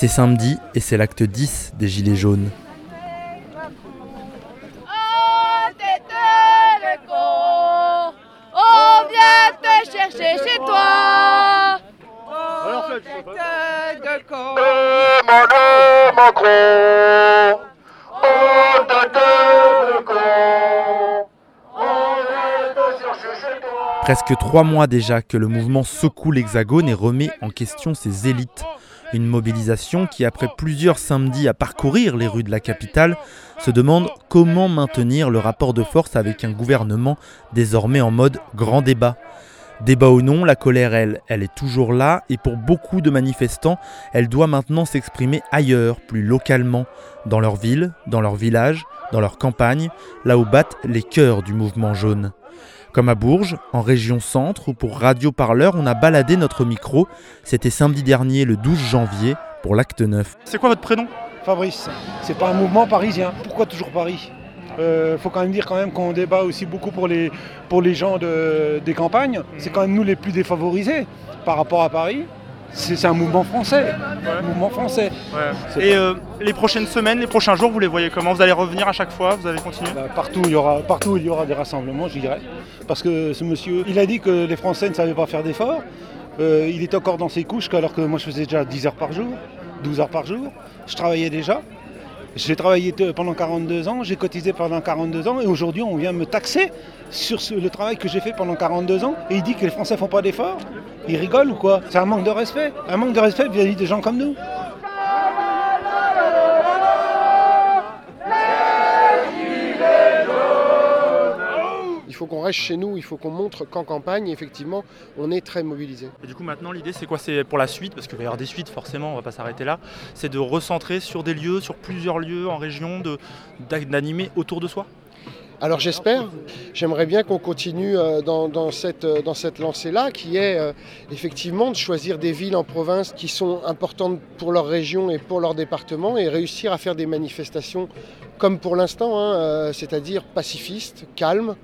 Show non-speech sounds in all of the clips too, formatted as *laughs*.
C'est samedi et c'est l'acte 10 des Gilets jaunes. Oh, tête de con, on vient te chercher chez toi. Oh, de con. Macron, oh de con, on vient te chercher chez toi. Presque trois mois déjà que le mouvement secoue l'Hexagone et remet en question ses élites. Une mobilisation qui, après plusieurs samedis à parcourir les rues de la capitale, se demande comment maintenir le rapport de force avec un gouvernement désormais en mode grand débat. Débat ou non, la colère, elle, elle est toujours là et pour beaucoup de manifestants, elle doit maintenant s'exprimer ailleurs, plus localement, dans leur ville, dans leur village, dans leur campagne, là où battent les cœurs du mouvement jaune. Comme à Bourges, en région centre, où pour Radio Parleur, on a baladé notre micro. C'était samedi dernier, le 12 janvier, pour l'acte 9. C'est quoi votre prénom? Fabrice, c'est pas un mouvement parisien. Pourquoi toujours Paris? Euh, faut quand même dire quand même qu'on débat aussi beaucoup pour les, pour les gens de- des campagnes. C'est quand même nous les plus défavorisés par rapport à Paris. C'est un mouvement français. Mouvement Et euh, les prochaines semaines, les prochains jours, vous les voyez comment? Vous allez revenir à chaque fois? Vous allez continuer? Bah, partout, il y aura, partout il y aura des rassemblements, je dirais. Parce que ce monsieur, il a dit que les Français ne savaient pas faire d'efforts. Euh, il est encore dans ses couches, alors que moi je faisais déjà 10 heures par jour, 12 heures par jour. Je travaillais déjà. J'ai travaillé pendant 42 ans, j'ai cotisé pendant 42 ans, et aujourd'hui on vient me taxer sur le travail que j'ai fait pendant 42 ans. Et il dit que les Français font pas d'efforts. Il rigole ou quoi? C'est un manque de respect. Un manque de respect vis-à-vis des gens comme nous. Faut qu'on reste chez nous, il faut qu'on montre qu'en campagne, effectivement, on est très mobilisé. Et du coup, maintenant, l'idée, c'est quoi? C'est pour la suite, parce qu'il va y avoir des suites, forcément, on va pas s'arrêter là. C'est de recentrer sur des lieux, sur plusieurs lieux en région, d'animer autour de soi? Alors j'espère, j'aimerais bien qu'on continue euh, dans, dans cette, euh, dans cette lancée-là, qui est euh, effectivement de choisir des villes en province qui sont importantes pour leur région et pour leur département, et réussir à faire des manifestations comme pour l'instant, hein, euh, c'est-à-dire pacifistes, calmes,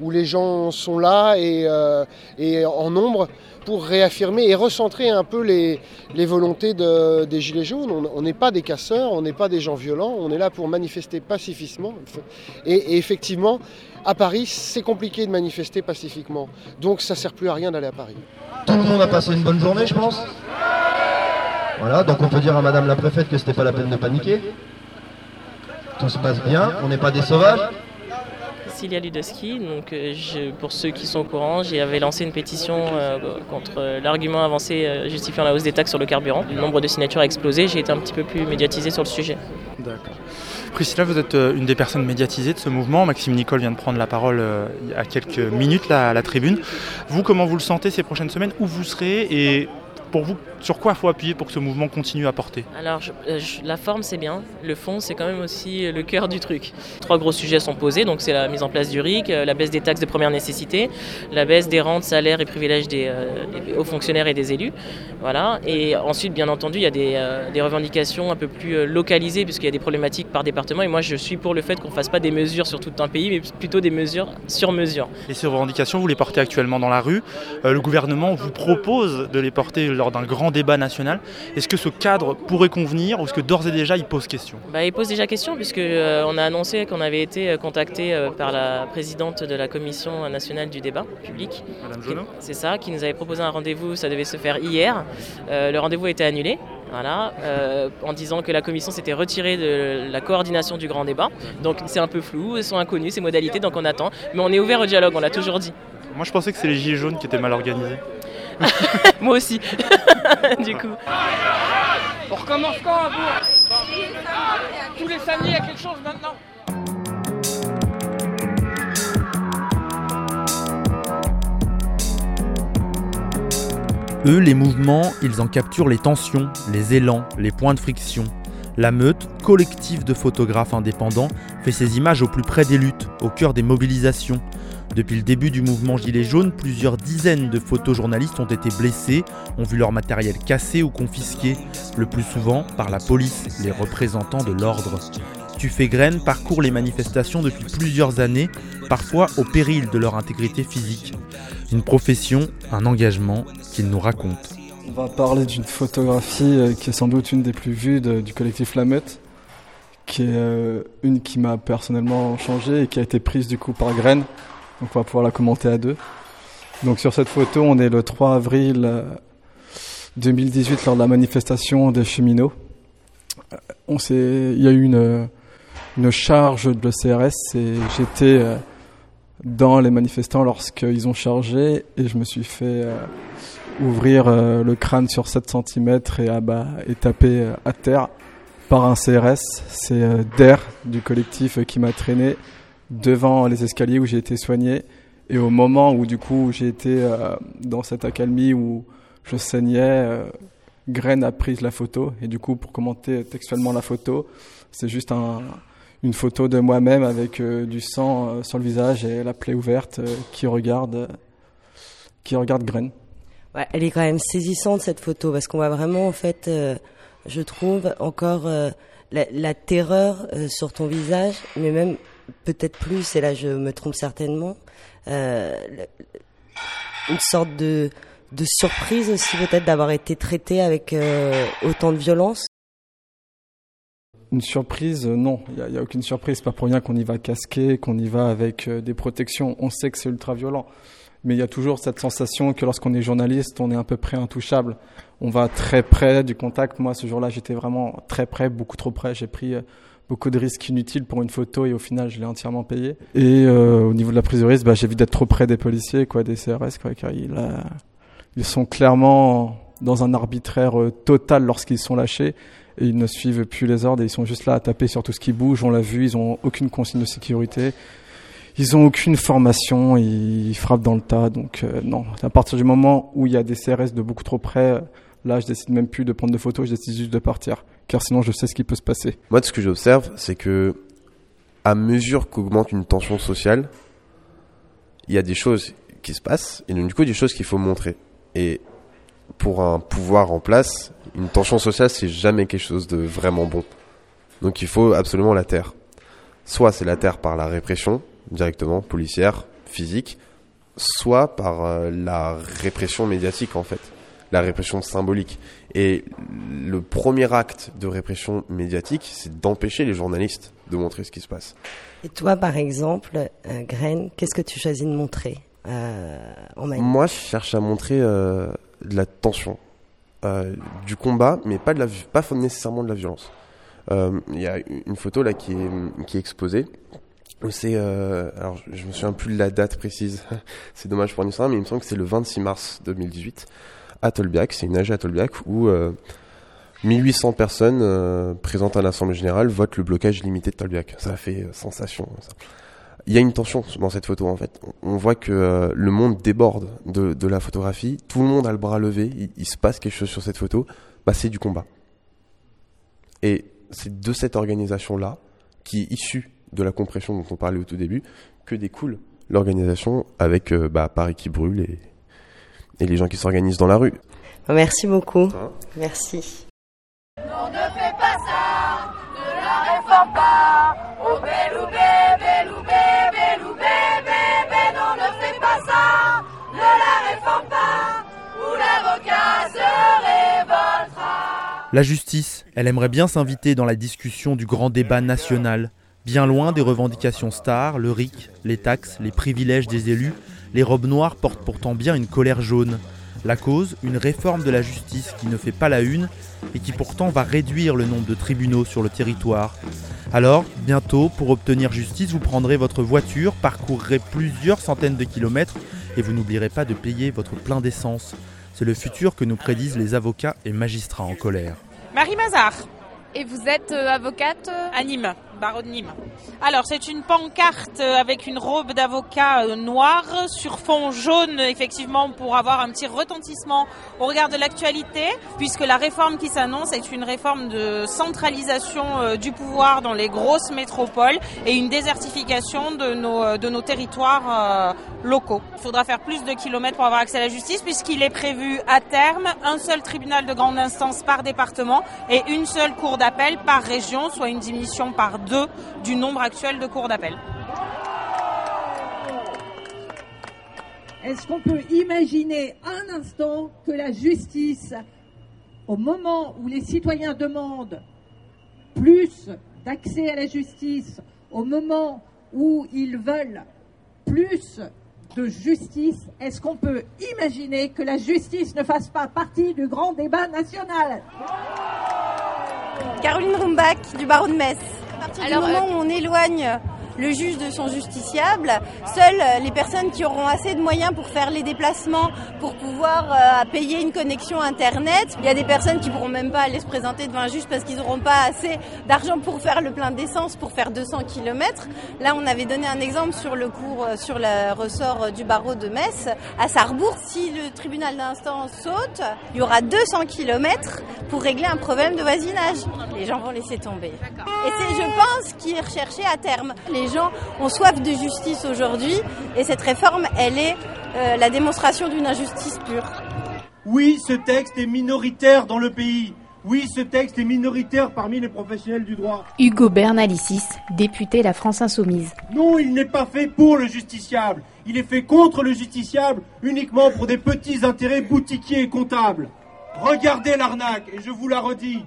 où les gens sont là et, euh, et en nombre pour réaffirmer et recentrer un peu les, volontés de- des Gilets jaunes. On- n'est pas des casseurs, on n'est pas des gens violents, on est là pour manifester pacifiquement. Et, et effectivement, à Paris, c'est compliqué de manifester pacifiquement. Donc ça sert plus à rien d'aller à Paris. Tout le monde a passé une bonne journée, je pense. Voilà, donc on peut dire à Madame la préfète que c'était pas la peine de paniquer. Tout se passe bien, on n'est pas des sauvages. Cécilia Ludoski, donc euh, je- pour ceux qui sont au courant, j'avais lancé une pétition euh, contre euh, l'argument avancé justifiant la hausse des taxes sur le carburant. Le nombre de signatures a explosé, j'ai été un petit peu plus médiatisée sur le sujet. D'accord. Priscilla, vous êtes une des personnes médiatisées de ce mouvement. Maxime Nicole vient de prendre la parole il y a quelques minutes là, à la tribune. Vous, comment vous le sentez ces prochaines semaines? Où vous serez? Et pour vous, sur quoi il faut appuyer pour que ce mouvement continue à porter Alors je- euh, je- la forme c'est bien, le fond c'est quand même aussi euh, le cœur du truc. Trois gros sujets sont posés, donc c'est la mise en place du RIC, euh, la baisse des taxes de première nécessité, la baisse des rentes, salaires et privilèges des, euh, des hauts fonctionnaires et des élus. Voilà. Et ensuite bien entendu il y a des, euh, des revendications un peu plus localisées puisqu'il y a des problématiques par département et moi je suis pour le fait qu'on ne fasse pas des mesures sur tout un pays mais plutôt des mesures sur mesure. Et ces revendications, vous les portez actuellement dans la rue. Euh, le gouvernement vous propose de les porter lors d'un grand débat national. Est-ce que ce cadre pourrait convenir ou est-ce que d'ores et déjà il pose question? Bah, il pose déjà question puisque euh, on a annoncé qu'on avait été euh, contacté euh, par la présidente de la commission nationale du débat public. Madame Jonot C'est ça, qui nous avait proposé un rendez-vous, ça devait se faire hier. Euh, le rendez-vous a été annulé. Voilà, euh, en disant que la commission s'était retirée de la coordination du grand débat. Donc c'est un peu flou, elles sont inconnues ces modalités, donc on attend. Mais on est ouvert au dialogue, on l'a toujours dit. Moi je pensais que c'est les gilets jaunes qui étaient mal organisés. *laughs* Moi aussi, *laughs* *laughs* du coup. On recommence quand à Bourg Tous les samedis, il y a quelque chose maintenant Eux, les mouvements, ils en capturent les tensions, les élans, les points de friction. La Meute, collectif de photographes indépendants, fait ses images au plus près des luttes, au cœur des mobilisations. Depuis le début du mouvement Gilets jaunes, plusieurs dizaines de photojournalistes ont été blessés, ont vu leur matériel cassé ou confisqué, le plus souvent par la police, les représentants de l'ordre. Tufé Graine parcourt les manifestations depuis plusieurs années, parfois au péril de leur intégrité physique. Une profession, un engagement qu'il nous raconte. On va parler d'une photographie euh, qui est sans doute une des plus vues du collectif La Meute, qui est euh, une qui m'a personnellement changé et qui a été prise du coup par Graine. Donc on va pouvoir la commenter à deux. Donc sur cette photo, on est le 3 avril euh, 2018 lors de la manifestation des cheminots. Euh, On s'est, il y a eu une, une charge de CRS et j'étais euh, dans les manifestants lorsqu'ils ont chargé et je me suis fait euh, ouvrir euh, le crâne sur 7 cm et, abat, et taper euh, à terre par un CRS. C'est euh, Der du collectif euh, qui m'a traîné devant les escaliers où j'ai été soigné. Et au moment où du coup j'ai été euh, dans cette accalmie où je saignais, euh, Graine a pris la photo. Et du coup pour commenter textuellement la photo, c'est juste un, une photo de moi-même avec euh, du sang euh, sur le visage et la plaie ouverte qui regarde, qui regarde Graine. Elle est quand même saisissante cette photo parce qu'on voit vraiment en fait, je trouve encore la, terreur sur ton visage, mais même peut-être plus. Et là, je me trompe certainement. euh, une sorte de de surprise aussi peut-être d'avoir été traité avec euh, autant de violence. Une surprise, euh, non, il n'y a, aucune surprise. Pas pour rien qu'on y va casqué, qu'on y va avec des protections. On sait que c'est ultra violent. Mais il y a toujours cette sensation que lorsqu'on est journaliste, on est à peu près intouchable. On va très près du contact. Moi, ce jour-là, j'étais vraiment très près, beaucoup trop près. J'ai pris beaucoup de risques inutiles pour une photo et au final, je l'ai entièrement payé. Et euh, au niveau de la prise de risque, bah, vu d'être trop près des policiers, quoi, des CRS, quoi, car il a- ils sont clairement dans un arbitraire euh, total lorsqu'ils sont lâchés et ils ne suivent plus les ordres et ils sont juste là à taper sur tout ce qui bouge. On l'a vu, ils ont aucune consigne de sécurité. Ils ont aucune formation, ils frappent dans le tas. Donc euh, non, à partir du moment où il y a des CRS de beaucoup trop près, euh, là je décide même plus de prendre de photos, je décide juste de partir. Car sinon je sais ce qui peut se passer. Moi, ce que j'observe, c'est que à mesure qu'augmente une tension sociale, il y a des choses qui se passent et donc du coup des choses qu'il faut montrer. Et pour un pouvoir en place, une tension sociale c'est jamais quelque chose de vraiment bon. Donc il faut absolument la taire. Soit c'est la taire par la répression directement policière, physique, soit par euh, la répression médiatique en fait, la répression symbolique. Et le premier acte de répression médiatique, c'est d'empêcher les journalistes de montrer ce qui se passe. Et toi, par exemple, euh, Graine, qu'est-ce que tu choisis de montrer euh, en Moi, je cherche à montrer euh, de la tension, euh, du combat, mais pas de la, pas nécessairement de la violence. Euh, Il y a une photo là qui est, qui est exposée. C'est, euh, alors je, je me souviens plus de la date précise. *laughs* c'est dommage pour histoire, mais il me semble que c'est le 26 mars 2018 à Tolbiac. C'est une AG à Tolbiac où euh, 1800 personnes euh, présentes à l'Assemblée Générale votent le blocage limité de Tolbiac. Ça fait euh, sensation. Il y a une tension dans cette photo en fait. On voit que euh, le monde déborde de, la photographie. Tout le monde a le bras levé. Il, il se passe quelque chose sur cette photo. Bah, c'est du combat. Et c'est de cette organisation-là, qui est issue de la compression dont on parlait au tout début, que découle l'organisation avec euh, bah, Paris qui brûle et, et les gens qui s'organisent dans la rue. Merci beaucoup. Merci. Non, ne fais pas ça, ne la réforme pas. Oh belle bébé, bébé, bébé, bébé, non, ne fais pas ça, ne la réforme pas, ou l'avocat se révoltera. La justice, elle aimerait bien s'inviter dans la discussion du grand débat national. Bien loin des revendications stars, le RIC, les taxes, les privilèges des élus, les robes noires portent pourtant bien une colère jaune. La cause, une réforme de la justice qui ne fait pas la une et qui pourtant va réduire le nombre de tribunaux sur le territoire. Alors, bientôt, pour obtenir justice, vous prendrez votre voiture, parcourrez plusieurs centaines de kilomètres et vous n'oublierez pas de payer votre plein d'essence. C'est le futur que nous prédisent les avocats et magistrats en colère. Marie Mazard. Et vous êtes euh, avocate À Nîmes. Barreau de Nîmes. Alors, c'est une pancarte avec une robe d'avocat euh, noire sur fond jaune, effectivement, pour avoir un petit retentissement au regard de l'actualité, puisque la réforme qui s'annonce est une réforme de centralisation euh, du pouvoir dans les grosses métropoles et une désertification de nos, euh, de nos territoires locaux. Il faudra faire plus de kilomètres pour avoir accès à la justice, puisqu'il est prévu à terme un seul tribunal de grande instance par département et une seule cour d'appel par région, soit une diminution par deux du nombre actuel de cours d'appel. Est-ce qu'on peut imaginer un instant que la justice, au moment où les citoyens demandent plus d'accès à la justice, au moment où ils veulent plus de justice, est-ce qu'on peut imaginer que la justice ne fasse pas partie du grand débat national? Caroline Rumbach du barreau de Metz. À partir Alors, du moment euh, où on éloigne le juge de son justiciable, seules les personnes qui auront assez de moyens pour faire les déplacements, pour pouvoir euh, payer une connexion internet, il y a des personnes qui pourront même pas aller se présenter devant un juge parce qu'ils n'auront pas assez d'argent pour faire le plein d'essence pour faire 200 km. Là, on avait donné un exemple sur le cours, euh, sur le ressort du barreau de Metz à Sarrebourg. Si le tribunal d'instance saute, il y aura 200 km pour régler un problème de voisinage. Les gens vont laisser tomber. Et c'est, je pense, qui est recherché à terme. Les gens ont soif de justice aujourd'hui et cette réforme, elle est euh, la démonstration d'une injustice pure. Oui, ce texte est minoritaire dans le pays. Oui, ce texte est minoritaire parmi les professionnels du droit. Hugo Bernalicis, député La France Insoumise. Non, il n'est pas fait pour le justiciable. Il est fait contre le justiciable uniquement pour des petits intérêts boutiquiers et comptables. Regardez l'arnaque, et je vous la redis.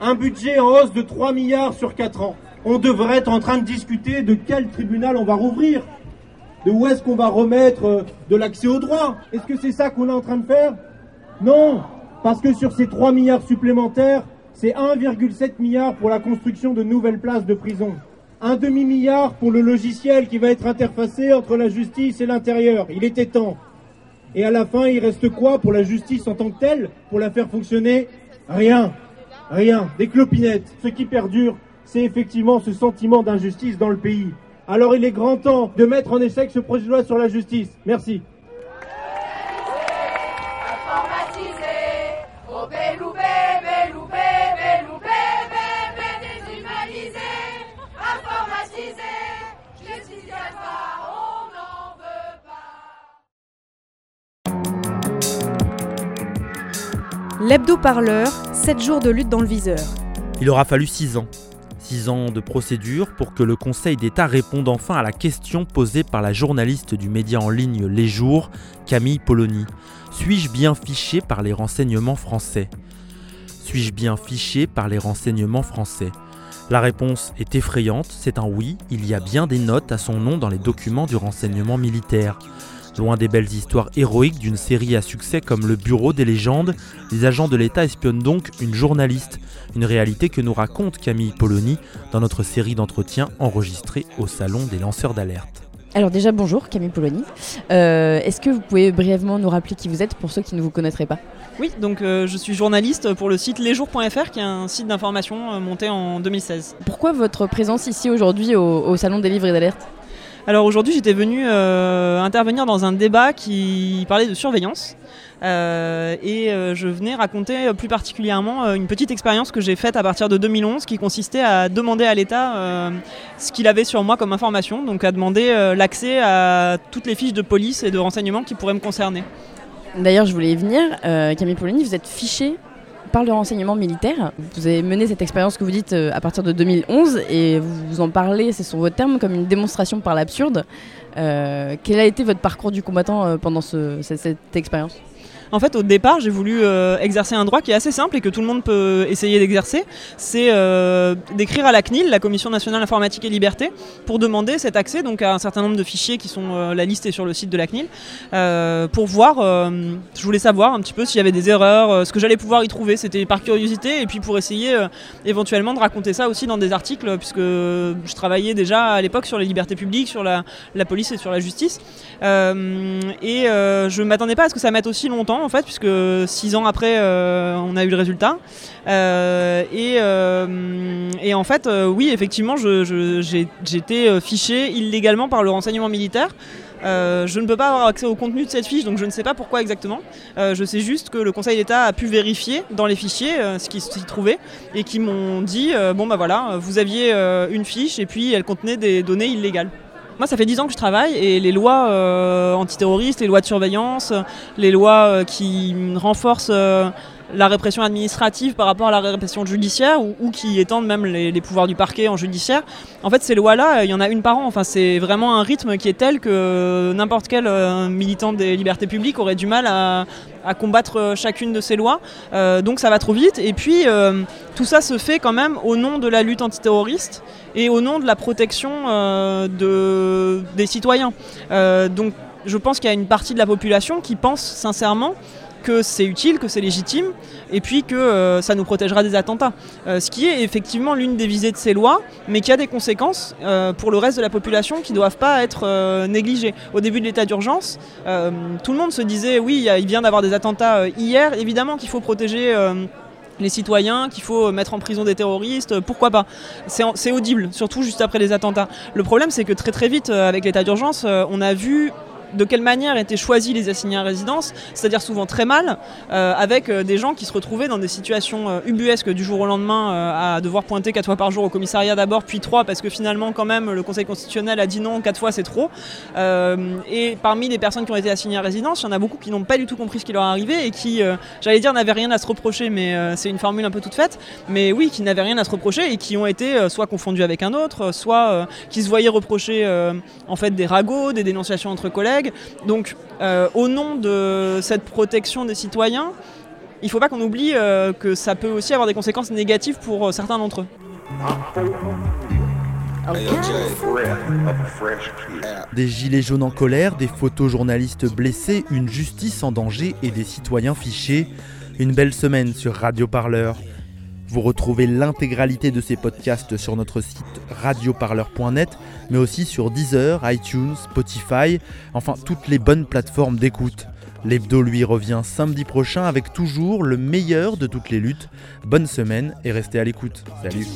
Un budget en hausse de 3 milliards sur 4 ans. On devrait être en train de discuter de quel tribunal on va rouvrir. De où est-ce qu'on va remettre euh, de l'accès au droit. Est-ce que c'est ça qu'on est en train de faire? Non, parce que sur ces 3 milliards supplémentaires, c'est 1,7 milliard pour la construction de nouvelles places de prison. Un demi-milliard pour le logiciel qui va être interfacé entre la justice et l'intérieur. Il était temps. Et à la fin, il reste quoi pour la justice en tant que telle? Pour la faire fonctionner? Rien. Rien. Des clopinettes. Ce qui perdure, c'est effectivement ce sentiment d'injustice dans le pays. Alors il est grand temps de mettre en échec ce projet de loi sur la justice. Merci. L'hebdo-parleur, 7 jours de lutte dans le viseur. Il aura fallu 6 ans. 6 ans de procédure pour que le Conseil d'État réponde enfin à la question posée par la journaliste du média en ligne Les Jours, Camille Polony. Suis-je bien fiché par les renseignements français? Suis-je bien fiché par les renseignements français? La réponse est effrayante, c'est un oui, il y a bien des notes à son nom dans les documents du renseignement militaire. Loin des belles histoires héroïques d'une série à succès comme Le Bureau des légendes, les agents de l'État espionnent donc une journaliste, une réalité que nous raconte Camille Polony dans notre série d'entretiens enregistrée au Salon des lanceurs d'alerte. Alors déjà bonjour Camille Polony. Euh, Est-ce que vous pouvez brièvement nous rappeler qui vous êtes pour ceux qui ne vous connaîtraient pas? Oui, donc euh, je suis journaliste pour le site lesjours.fr qui est un site d'information euh, monté en 2016. Pourquoi votre présence ici aujourd'hui au, au Salon des livres et d'alerte? Alors aujourd'hui j'étais venu euh, intervenir dans un débat qui parlait de surveillance. Euh, et euh, je venais raconter plus particulièrement une petite expérience que j'ai faite à partir de 2011 qui consistait à demander à l'État ce qu'il avait sur moi comme information, donc à demander l'accès à toutes les fiches de police et de renseignement qui pourraient me concerner. D'ailleurs je voulais y venir. Camille Polony, vous êtes fiché par le renseignement militaire. Vous avez mené cette expérience que vous dites euh, à partir de 2011 et vous, en parlez, c'est sur vos termes, comme une démonstration par l'absurde. Euh, quel a été votre parcours du combattant euh, pendant ce- cette, cette expérience? En fait, au départ, j'ai voulu euh, exercer un droit qui est assez simple et que tout le monde peut essayer d'exercer. C'est euh, d'écrire à la CNIL, la Commission nationale informatique et liberté, pour demander cet accès donc à un certain nombre de fichiers qui sont euh, la liste est sur le site de la CNIL, pour voir. je voulais savoir un petit peu s'il y avait des erreurs, ce que j'allais pouvoir y trouver. C'était par curiosité et puis pour essayer éventuellement de raconter ça aussi dans des articles, puisque je travaillais déjà à l'époque sur les libertés publiques, sur la, police et sur la justice. Et je m'attendais pas à ce que ça mette aussi longtemps. En fait, puisque six ans après, on a eu le résultat. et, et, en fait, oui, effectivement, j'ai été fiché illégalement par le renseignement militaire. Euh, je ne peux pas avoir accès au contenu de cette fiche, donc je ne sais pas pourquoi exactement. Euh, je sais juste que le Conseil d'État a pu vérifier dans les fichiers euh, ce qui s'y trouvait et qui m'ont dit bon bah voilà, vous aviez une fiche et puis elle contenait des données illégales. Moi, ça fait 10 ans que je travaille et les lois antiterroristes, les lois de surveillance, les lois qui renforcent la répression administrative par rapport à la répression judiciaire ou, qui étendent même les, pouvoirs du parquet en judiciaire. En fait, ces lois-là, il y en a une par an. Enfin, c'est vraiment un rythme qui est tel que n'importe quel euh, militant des libertés publiques aurait du mal à, combattre euh, chacune de ces lois. Euh, donc ça va trop vite. Et puis, tout ça se fait quand même au nom de la lutte antiterroriste et au nom de la protection de, des citoyens. donc je pense qu'il y a une partie de la population qui pense sincèrement que c'est utile, que c'est légitime, et puis que euh, ça nous protégera des attentats. Euh, ce qui est effectivement l'une des visées de ces lois, mais qui a des conséquences euh, pour le reste de la population qui ne doivent pas être négligées. Au début de l'état d'urgence, tout le monde se disait oui, il vient d'avoir des attentats hier, évidemment qu'il faut protéger les citoyens, qu'il faut mettre en prison des terroristes, pourquoi pas C'est audible, surtout juste après les attentats. Le problème, c'est que très très vite, avec l'état d'urgence, on a vu de quelle manière étaient choisis les assignés à résidence, c'est-à-dire souvent très mal, euh, avec euh, des gens qui se retrouvaient dans des situations euh, ubuesques du jour au lendemain à devoir pointer quatre fois par jour au commissariat d'abord, puis trois, parce que finalement quand même le Conseil constitutionnel a dit non, quatre fois c'est trop. et parmi les personnes qui ont été assignées à résidence, il y en a beaucoup qui n'ont pas du tout compris ce qui leur arrivait et qui, j'allais dire, n'avaient rien à se reprocher, mais c'est une formule un peu toute faite, mais oui, qui n'avaient rien à se reprocher et qui ont été soit confondus avec un autre, soit qui se voyaient reprocher en fait des ragots, des dénonciations entre collègues donc, euh, au nom de cette protection des citoyens, il ne faut pas qu'on oublie euh, que ça peut aussi avoir des conséquences négatives pour euh, certains d'entre eux. Des gilets jaunes en colère, des photojournalistes blessés, une justice en danger et des citoyens fichés. Une belle semaine sur Radio Parleur. Vous retrouvez l'intégralité de ces podcasts sur notre site radioparleur.net, mais aussi sur Deezer, iTunes, Spotify, enfin toutes les bonnes plateformes d'écoute. L'hebdo lui revient samedi prochain avec toujours le meilleur de toutes les luttes. Bonne semaine et restez à l'écoute. Salut.